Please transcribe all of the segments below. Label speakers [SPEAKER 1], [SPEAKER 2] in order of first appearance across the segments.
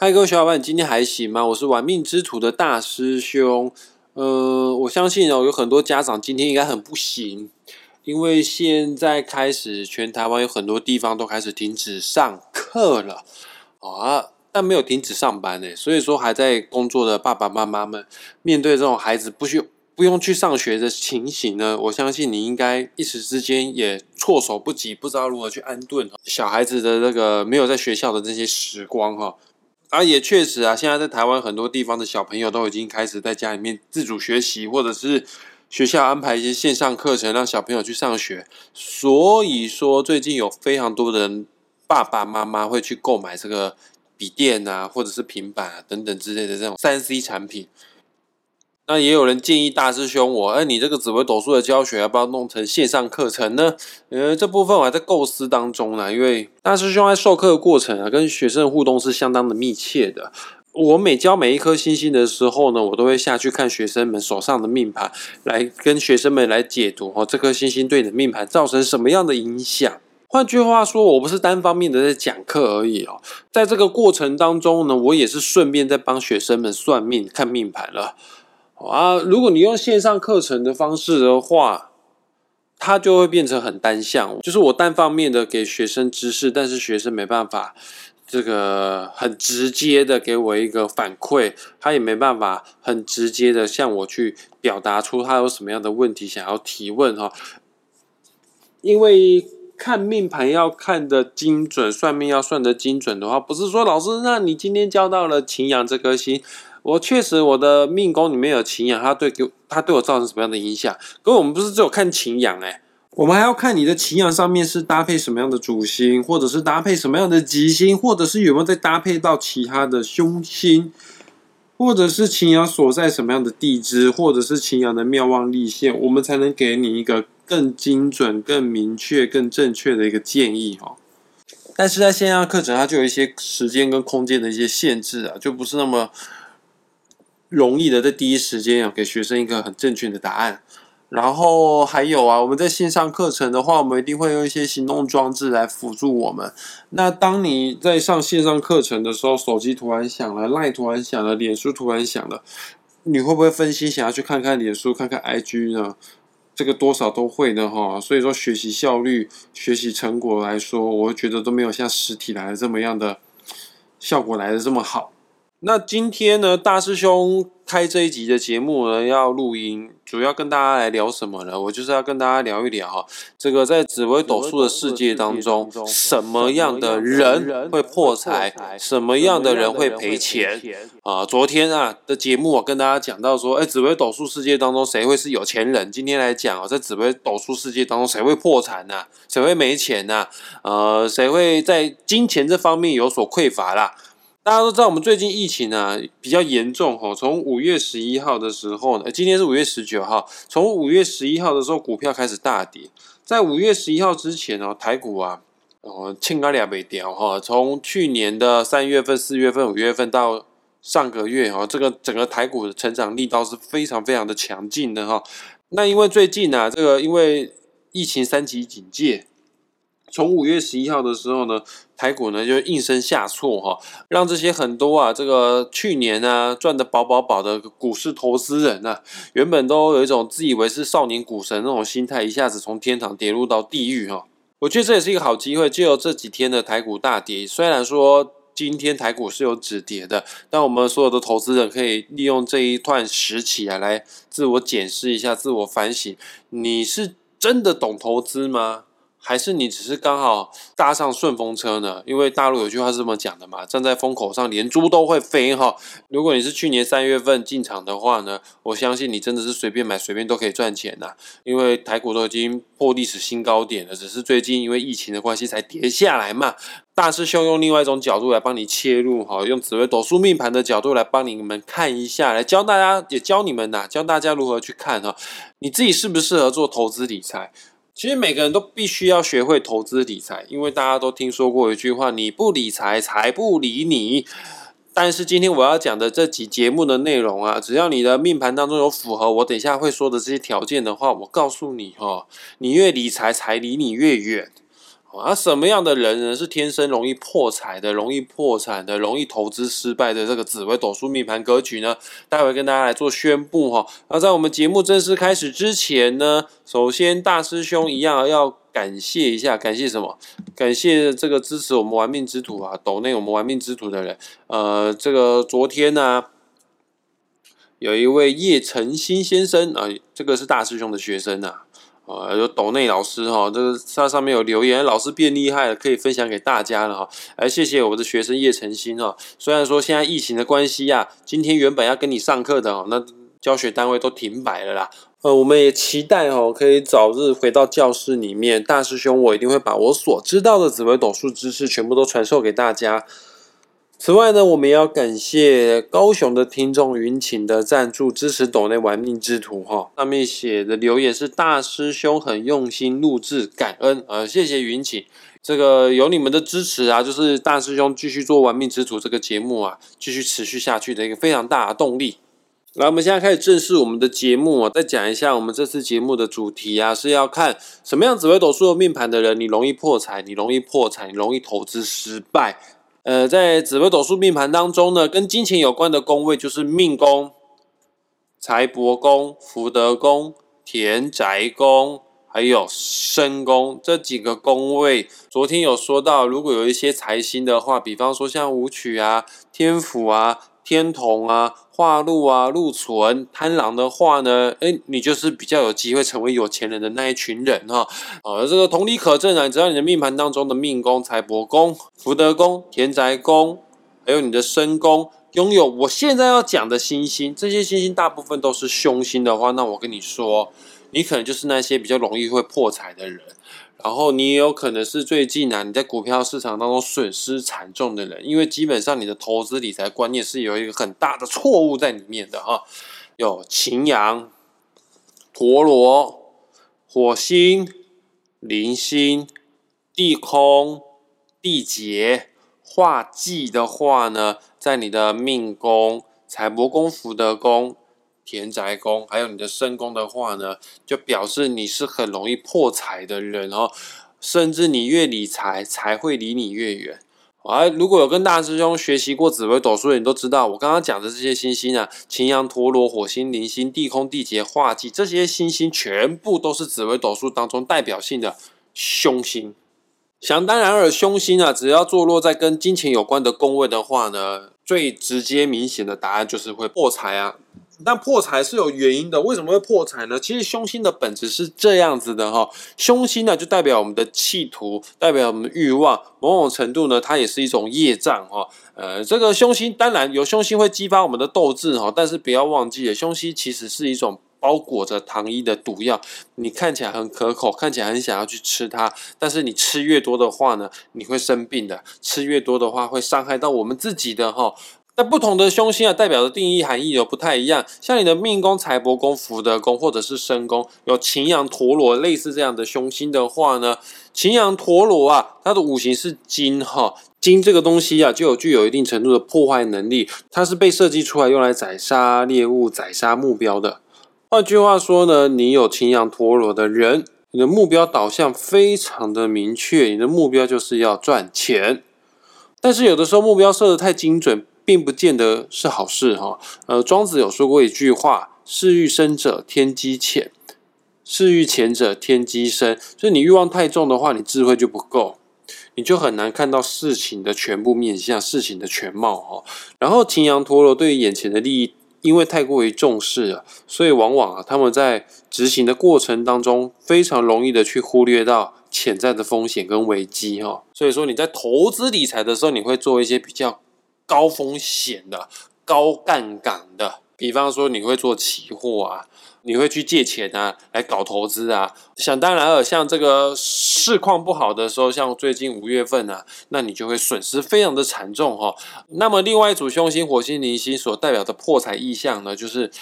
[SPEAKER 1] 嗨，各位小伙伴，今天还行吗？我是玩命之徒的大师兄。呃，我相信哦，有很多家长今天应该很不行，因为现在开始全台湾有很多地方都开始停止上课了啊，但没有停止上班呢。所以说，还在工作的爸爸妈妈们，面对这种孩子不需不用去上学的情形呢，我相信你应该一时之间也措手不及，不知道如何去安顿小孩子的那个没有在学校的这些时光哈。啊，也确实啊，现在在台湾很多地方的小朋友都已经开始在家里面自主学习，或者是学校安排一些线上课程让小朋友去上学。所以说，最近有非常多的人爸爸妈妈会去购买这个笔电啊，或者是平板啊等等之类的这种三 C 产品。那也有人建议大师兄我，哎，你这个紫微斗数的教学要不要弄成线上课程呢？呃，这部分我还在构思当中呢。因为大师兄在授课的过程啊，跟学生的互动是相当的密切的。我每教每一颗星星的时候呢，我都会下去看学生们手上的命盘，来跟学生们来解读哦，这颗星星对你的命盘造成什么样的影响。换句话说，我不是单方面的在讲课而已哦，在这个过程当中呢，我也是顺便在帮学生们算命、看命盘了。啊，如果你用线上课程的方式的话，它就会变成很单向，就是我单方面的给学生知识，但是学生没办法这个很直接的给我一个反馈，他也没办法很直接的向我去表达出他有什么样的问题想要提问哈。因为看命盘要看的精准，算命要算的精准的话，不是说老师，那你今天教到了擎羊这颗星。我确实，我的命宫里面有擎羊，它对给它对我造成什么样的影响？可我们不是只有看擎羊哎，我们还要看你的擎羊上面是搭配什么样的主星，或者是搭配什么样的吉星，或者是有没有再搭配到其他的凶星，或者是擎羊所在什么样的地支，或者是擎羊的妙望立线，我们才能给你一个更精准、更明确、更正确的一个建议哈。但是在线上课程，它就有一些时间跟空间的一些限制啊，就不是那么。容易的，在第一时间要给学生一个很正确的答案。然后还有啊，我们在线上课程的话，我们一定会用一些行动装置来辅助我们。那当你在上线上课程的时候，手机突然响了赖突然响了，脸书突然响了，你会不会分心想要去看看脸书、看看 IG 呢？这个多少都会的哈。所以说，学习效率、学习成果来说，我觉得都没有像实体来的这么样的效果来的这么好。那今天呢，大师兄开这一集的节目呢，要录音，主要跟大家来聊什么呢？我就是要跟大家聊一聊哈，这个在紫微斗数的世界当中，什么样的人会破财，什么样的人会赔钱啊？昨天啊的节目我跟大家讲到说，哎，紫微斗数世界当中谁会是有钱人？今天来讲哦，在紫微斗数世界当中谁会破产呢？谁会没钱呢？呃，谁会在金钱这方面有所匮乏啦？大家都知道，我们最近疫情啊比较严重哈。从五月十一号的时候呢，今天是五月十九号，从五月十一号的时候，股票开始大跌。在五月十一号之前哦，台股啊，哦，庆高两没掉哈。从去年的三月份、四月份、五月份到上个月哈，这个整个台股的成长力道是非常非常的强劲的哈。那因为最近呢，这个因为疫情三级警戒。从五月十一号的时候呢，台股呢就应声下挫哈，让这些很多啊，这个去年啊赚的饱饱饱的股市投资人呢，原本都有一种自以为是少年股神那种心态，一下子从天堂跌入到地狱哈。我觉得这也是一个好机会，就由这几天的台股大跌，虽然说今天台股是有止跌的，但我们所有的投资人可以利用这一段时期啊，来自我检视一下，自我反省，你是真的懂投资吗？还是你只是刚好搭上顺风车呢？因为大陆有句话是这么讲的嘛，站在风口上连猪都会飞哈。如果你是去年三月份进场的话呢，我相信你真的是随便买随便都可以赚钱呐。因为台股都已经破历史新高点了，只是最近因为疫情的关系才跌下来嘛。大师兄用另外一种角度来帮你切入哈，用紫微斗数命盘的角度来帮你们看一下，来教大家也教你们呐，教大家如何去看哈，你自己适不适合做投资理财？其实每个人都必须要学会投资理财，因为大家都听说过一句话：“你不理财，财不理你。”但是今天我要讲的这集节目的内容啊，只要你的命盘当中有符合我等一下会说的这些条件的话，我告诉你哦，你越理财，财离你越远啊，什么样的人呢？是天生容易破财的、容易破产的、容易投资失败的这个紫微斗数命盘格局呢？待会跟大家来做宣布哈。那在我们节目正式开始之前呢，首先大师兄一样要感谢一下，感谢什么？感谢这个支持我们玩命之徒啊，抖内我们玩命之徒的人。呃，这个昨天呢，有一位叶晨新先生啊，这个是大师兄的学生啊。啊，有斗内老师哈，这个它上面有留言，老师变厉害了，可以分享给大家了哈。来，谢谢我的学生叶晨新哈。虽然说现在疫情的关系呀，今天原本要跟你上课的哦，那教学单位都停摆了啦。呃，我们也期待哦，可以早日回到教室里面。大师兄，我一定会把我所知道的紫微斗数知识全部都传授给大家。此外呢，我们也要感谢高雄的听众云晴的赞助支持抖内玩命之徒哈，上面写的留言是大师兄很用心录制，感恩呃，谢谢云晴，这个有你们的支持啊，就是大师兄继续做玩命之徒这个节目啊，继续持续下去的一个非常大的动力。来，我们现在开始正式我们的节目啊，再讲一下我们这次节目的主题啊，是要看什么样紫微斗数的命盘的人，你容易破财，你容易破财，你容易投资失败。呃，在紫微斗数命盘当中呢，跟金钱有关的宫位就是命宫、财帛宫、福德宫、田宅宫，还有身宫这几个宫位。昨天有说到，如果有一些财星的话，比方说像武曲啊、天府啊。天同啊，化禄啊，禄存贪狼的话呢，哎，你就是比较有机会成为有钱人的那一群人哈。呃，这个同理可证啊，只要你的命盘当中的命宫、财帛宫、福德宫、田宅宫，还有你的身宫，拥有我现在要讲的星星，这些星星大部分都是凶星的话，那我跟你说，你可能就是那些比较容易会破财的人。然后你也有可能是最近啊，你在股票市场当中损失惨重的人，因为基本上你的投资理财观念是有一个很大的错误在里面的哈。有擎羊、陀螺、火星、铃星、地空、地劫、化忌的话呢，在你的命宫、财帛宫、福德宫。田宅宫还有你的身宫的话呢，就表示你是很容易破财的人哦，甚至你越理财，财会离你越远。啊，如果有跟大师兄学习过紫微斗数的，你都知道我刚刚讲的这些星星啊，擎羊、陀螺、火星、铃星、地空、地劫、化忌，这些星星全部都是紫微斗数当中代表性的凶星。想当然尔，凶星啊，只要坐落在跟金钱有关的宫位的话呢，最直接明显的答案就是会破财啊。但破财是有原因的，为什么会破财呢？其实凶星的本质是这样子的哈，凶星呢就代表我们的企图，代表我们的欲望，某种程度呢，它也是一种业障哈。呃，这个凶星当然有凶星会激发我们的斗志哈，但是不要忘记了，凶星其实是一种包裹着糖衣的毒药，你看起来很可口，看起来很想要去吃它，但是你吃越多的话呢，你会生病的，吃越多的话会伤害到我们自己的哈。那不同的凶星啊，代表的定义含义有不太一样。像你的命宫、财帛宫、福德宫，或者是身宫，有擎羊、陀螺类似这样的凶星的话呢，擎羊、陀螺啊，它的五行是金哈，金这个东西啊，就有具有一定程度的破坏能力，它是被设计出来用来宰杀猎物、宰杀目标的。换句话说呢，你有擎羊、陀螺的人，你的目标导向非常的明确，你的目标就是要赚钱。但是有的时候目标设的太精准。并不见得是好事哈。呃，庄子有说过一句话：“事欲深者天机浅，事欲浅者天机深。”所以你欲望太重的话，你智慧就不够，你就很难看到事情的全部面向、事情的全貌哈。然后擎羊陀螺对于眼前的利益，因为太过于重视了，所以往往啊，他们在执行的过程当中，非常容易的去忽略到潜在的风险跟危机哈。所以说你在投资理财的时候，你会做一些比较。高风险的、高杠杆的，比方说你会做期货啊，你会去借钱啊，来搞投资啊。想当然了，像这个市况不好的时候，像最近五月份啊，那你就会损失非常的惨重哈。那么另外一组凶星火星、零星所代表的破财意象呢，就是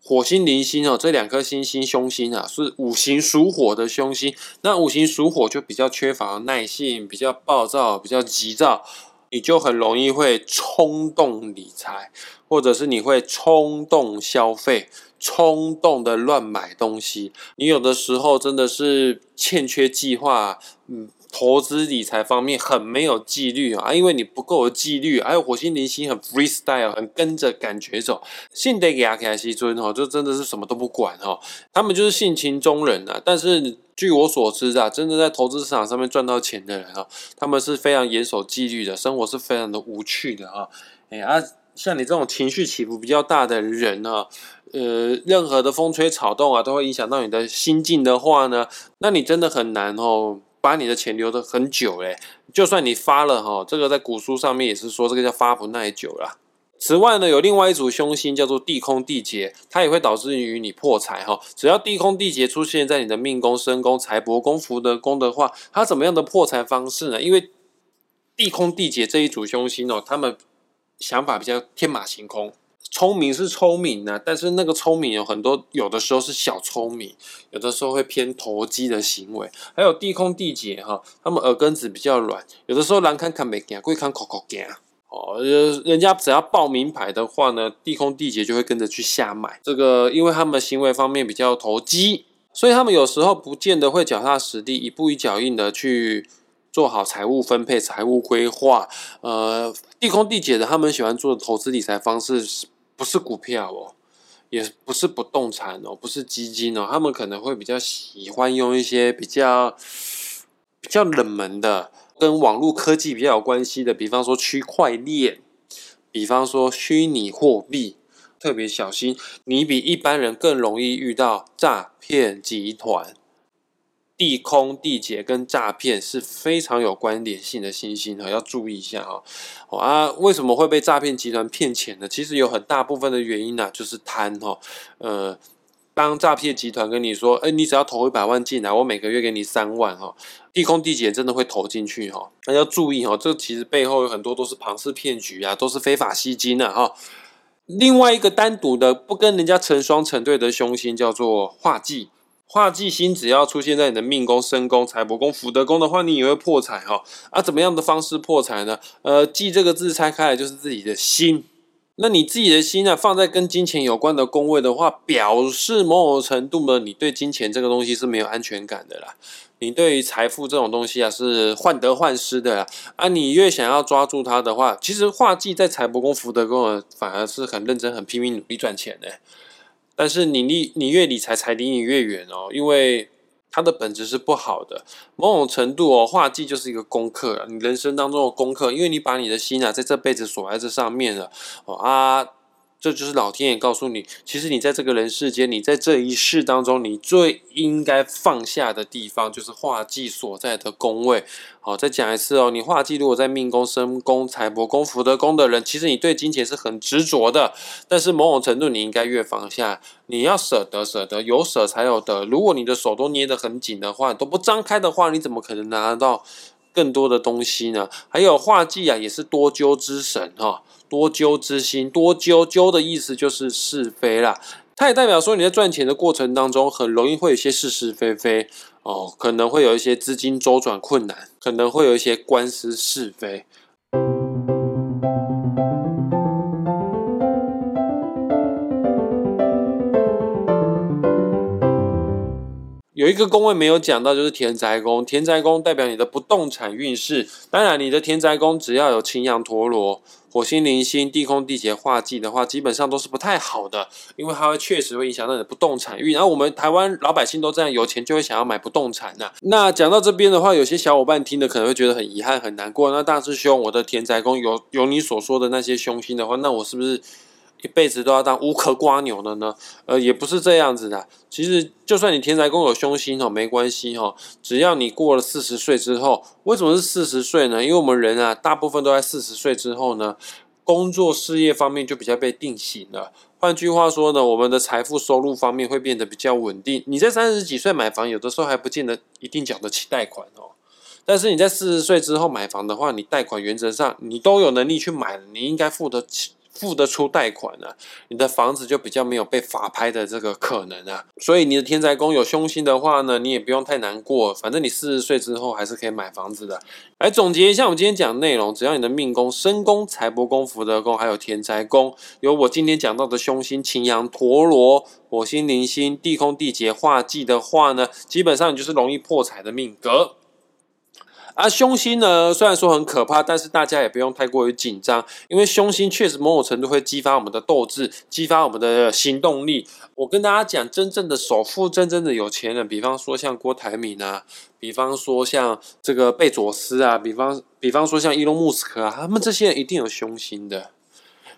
[SPEAKER 1] 火星、零星哦，这两颗星星凶星啊，是五行属火的凶星。那五行属火就比较缺乏耐性，比较暴躁，比较急躁。你就很容易会冲动理财，或者是你会冲动消费、冲动的乱买东西。你有的时候真的是欠缺计划，嗯，投资理财方面很没有纪律啊，因为你不够有纪律，还有火星零星很 freestyle，很跟着感觉走。信得给阿凯西尊哦，就真的是什么都不管哈，他们就是性情中人啊。但是据我所知啊，真的在投资市场上面赚到钱的人啊，他们是非常严守纪律的，生活是非常的无趣的啊。哎啊，像你这种情绪起伏比较大的人呢，呃，任何的风吹草动啊，都会影响到你的心境的话呢，那你真的很难哦。把你的钱留的很久嘞，就算你发了哈，这个在古书上面也是说这个叫发不耐久啦。此外呢，有另外一组凶星叫做地空地劫，它也会导致于你破财哈。只要地空地劫出现在你的命宫、身宫、财帛宫、福德宫的话，它怎么样的破财方式呢？因为地空地劫这一组凶星哦，他们想法比较天马行空。聪明是聪明呢，但是那个聪明有很多，有的时候是小聪明，有的时候会偏投机的行为。还有地空地劫哈，他们耳根子比较软，有的时候蓝看看没惊，贵看口口惊。哦，人家只要报名牌的话呢，地空地劫就会跟着去下买。这个，因为他们行为方面比较投机，所以他们有时候不见得会脚踏实地，一步一脚印的去。做好财务分配、财务规划，呃，地空地解的，他们喜欢做的投资理财方式是不是股票哦？也不是不动产哦，不是基金哦，他们可能会比较喜欢用一些比较比较冷门的，跟网络科技比较有关系的，比方说区块链，比方说虚拟货币，特别小心，你比一般人更容易遇到诈骗集团。地空地劫跟诈骗是非常有关联性的信息哈，要注意一下哈。啊，为什么会被诈骗集团骗钱呢？其实有很大部分的原因呢，就是贪哈。呃，当诈骗集团跟你说，哎，你只要投一百万进来，我每个月给你三万哈，地空地劫真的会投进去哈。那要注意哈，这其实背后有很多都是庞氏骗局啊，都是非法吸金的哈。另外一个单独的不跟人家成双成对的凶星叫做化忌。化忌星只要出现在你的命宫、身宫、财帛宫、福德宫的话，你也会破财哈。啊，怎么样的方式破财呢？呃，忌这个字拆开来就是自己的心。那你自己的心呢，放在跟金钱有关的宫位的话，表示某种程度呢，你对金钱这个东西是没有安全感的啦。你对于财富这种东西啊，是患得患失的啦。啊，你越想要抓住它的话，其实化忌在财帛宫、福德宫反而是很认真、很拼命努力赚钱的。但是你离你越理财，才离你越远哦，因为它的本质是不好的。某种程度哦，画技就是一个功课，你人生当中的功课，因为你把你的心啊，在这辈子锁在这上面了哦啊。这就是老天爷告诉你，其实你在这个人世间，你在这一世当中，你最应该放下的地方，就是画技所在的宫位。好，再讲一次哦，你画技如果在命宫、身宫、财帛宫、福德宫的人，其实你对金钱是很执着的。但是某种程度，你应该越放下，你要舍得，舍得有舍才有得。如果你的手都捏得很紧的话，都不张开的话，你怎么可能拿得到更多的东西呢？还有画技啊，也是多灸之神哈。多揪之心，多揪揪的意思就是是非啦。它也代表说你在赚钱的过程当中，很容易会有一些是是非非哦，可能会有一些资金周转困难，可能会有一些官司是非。有一个宫位没有讲到，就是田宅宫。田宅宫代表你的不动产运势。当然，你的田宅宫只要有青羊陀螺。火星、零星、地空、地劫、化忌的话，基本上都是不太好的，因为它会确实会影响到你的不动产运。然后我们台湾老百姓都这样，有钱就会想要买不动产呐。那讲到这边的话，有些小伙伴听的可能会觉得很遗憾、很难过。那大师兄，我的田宅宫有有你所说的那些凶星的话，那我是不是？一辈子都要当乌壳瓜牛的呢？呃，也不是这样子的。其实，就算你天才宫有凶星哦，没关系哈。只要你过了四十岁之后，为什么是四十岁呢？因为我们人啊，大部分都在四十岁之后呢，工作事业方面就比较被定型了。换句话说呢，我们的财富收入方面会变得比较稳定。你在三十几岁买房，有的时候还不见得一定缴得起贷款哦。但是你在四十岁之后买房的话，你贷款原则上你都有能力去买，你应该付得起。付得出贷款呢，你的房子就比较没有被法拍的这个可能啊。所以你的天才宫有凶星的话呢，你也不用太难过，反正你四十岁之后还是可以买房子的。来总结一下我们今天讲内容，只要你的命宫、身宫、财帛宫、福德宫，还有天才宫，有我今天讲到的凶星擎羊、陀螺、火星、零星、地空、地劫、化忌的话呢，基本上你就是容易破财的命格。啊，凶星呢，虽然说很可怕，但是大家也不用太过于紧张，因为凶星确实某种程度会激发我们的斗志，激发我们的行动力。我跟大家讲，真正的首富，真正的有钱人，比方说像郭台铭啊，比方说像这个贝佐斯啊，比方比方说像伊隆·穆斯克啊，他们这些人一定有凶星的。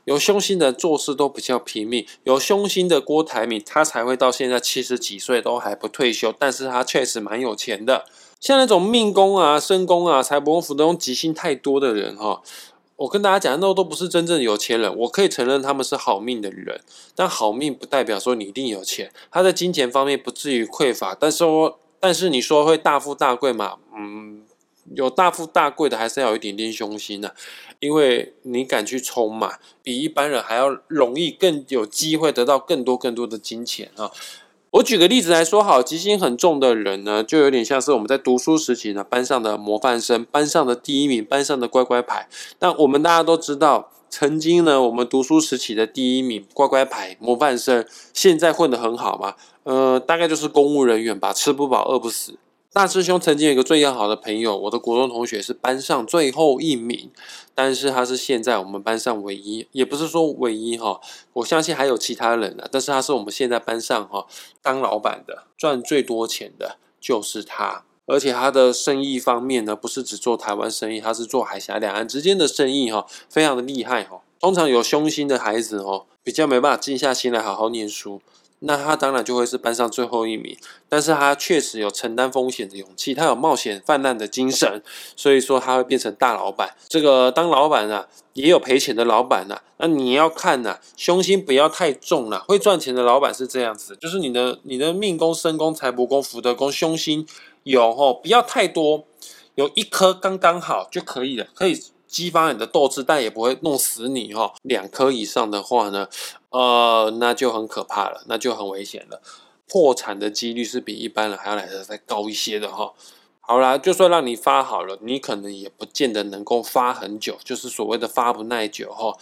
[SPEAKER 1] 有凶星的做事都比较拼命，有凶星的郭台铭，他才会到现在七十几岁都还不退休，但是他确实蛮有钱的。像那种命宫啊、身宫啊、财帛宫、福德宫吉星太多的人哈，我跟大家讲，那都不是真正有钱人。我可以承认他们是好命的人，但好命不代表说你一定有钱。他在金钱方面不至于匮乏，但是说，但是你说会大富大贵嘛？嗯。有大富大贵的，还是要有一点点凶心的，因为你敢去冲嘛，比一般人还要容易，更有机会得到更多更多的金钱啊！我举个例子来说，好，吉星很重的人呢，就有点像是我们在读书时期呢，班上的模范生，班上的第一名，班上的乖乖牌。但我们大家都知道，曾经呢，我们读书时期的第一名，乖乖牌，模范生，现在混得很好嘛？呃，大概就是公务人员吧，吃不饱，饿不死。大师兄曾经有一个最要好的朋友，我的国中同学是班上最后一名，但是他是现在我们班上唯一，也不是说唯一哈，我相信还有其他人啊，但是他是我们现在班上哈当老板的，赚最多钱的就是他，而且他的生意方面呢，不是只做台湾生意，他是做海峡两岸之间的生意哈，非常的厉害哈。通常有凶心的孩子哦，比较没办法静下心来好好念书。那他当然就会是班上最后一名，但是他确实有承担风险的勇气，他有冒险泛滥的精神，所以说他会变成大老板。这个当老板啊，也有赔钱的老板呐。那你要看呐，凶心不要太重了。会赚钱的老板是这样子，就是你的你的命宫、身宫、财帛宫、福德宫，凶心有哦，不要太多，有一颗刚刚好就可以了，可以。激发你的斗志，但也不会弄死你哈。两颗以上的话呢，呃，那就很可怕了，那就很危险了。破产的几率是比一般人还要来的再高一些的哈。好啦，就算让你发好了，你可能也不见得能够发很久，就是所谓的发不耐久哈。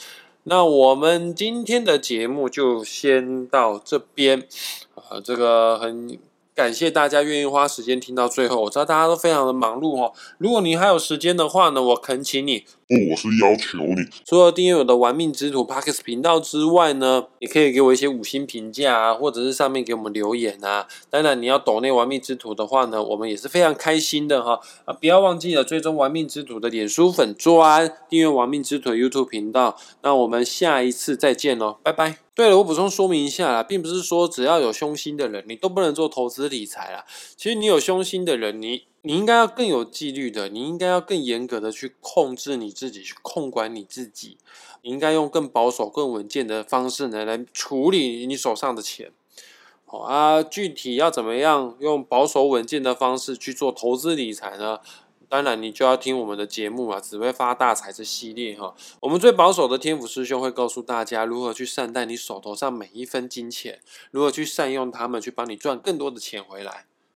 [SPEAKER 1] 那我们今天的节目就先到这边，呃，这个很。感谢大家愿意花时间听到最后，我知道大家都非常的忙碌哦。如果你还有时间的话呢，我恳请你，
[SPEAKER 2] 不，我是要求你，
[SPEAKER 1] 除了订阅我的玩命之徒 Parkes 频道之外呢，也可以给我一些五星评价啊，或者是上面给我们留言啊。当然，你要抖那玩命之徒的话呢，我们也是非常开心的哈。啊，不要忘记了追踪玩命之徒的脸书粉专，订阅玩命之徒 YouTube 频道。那我们下一次再见喽，拜拜。对了，我补充说明一下啦，并不是说只要有凶心的人，你都不能做投资理财啦。其实你有凶心的人，你你应该要更有纪律的，你应该要更严格的去控制你自己，去控管你自己。你应该用更保守、更稳健的方式呢来处理你手上的钱。好啊，具体要怎么样用保守稳健的方式去做投资理财呢？当然，你就要听我们的节目啊，只会发大财这系列哈。我们最保守的天府师兄会告诉大家如何去善待你手头上每一分金钱，如何去善用它们，去帮你赚更多的钱回来。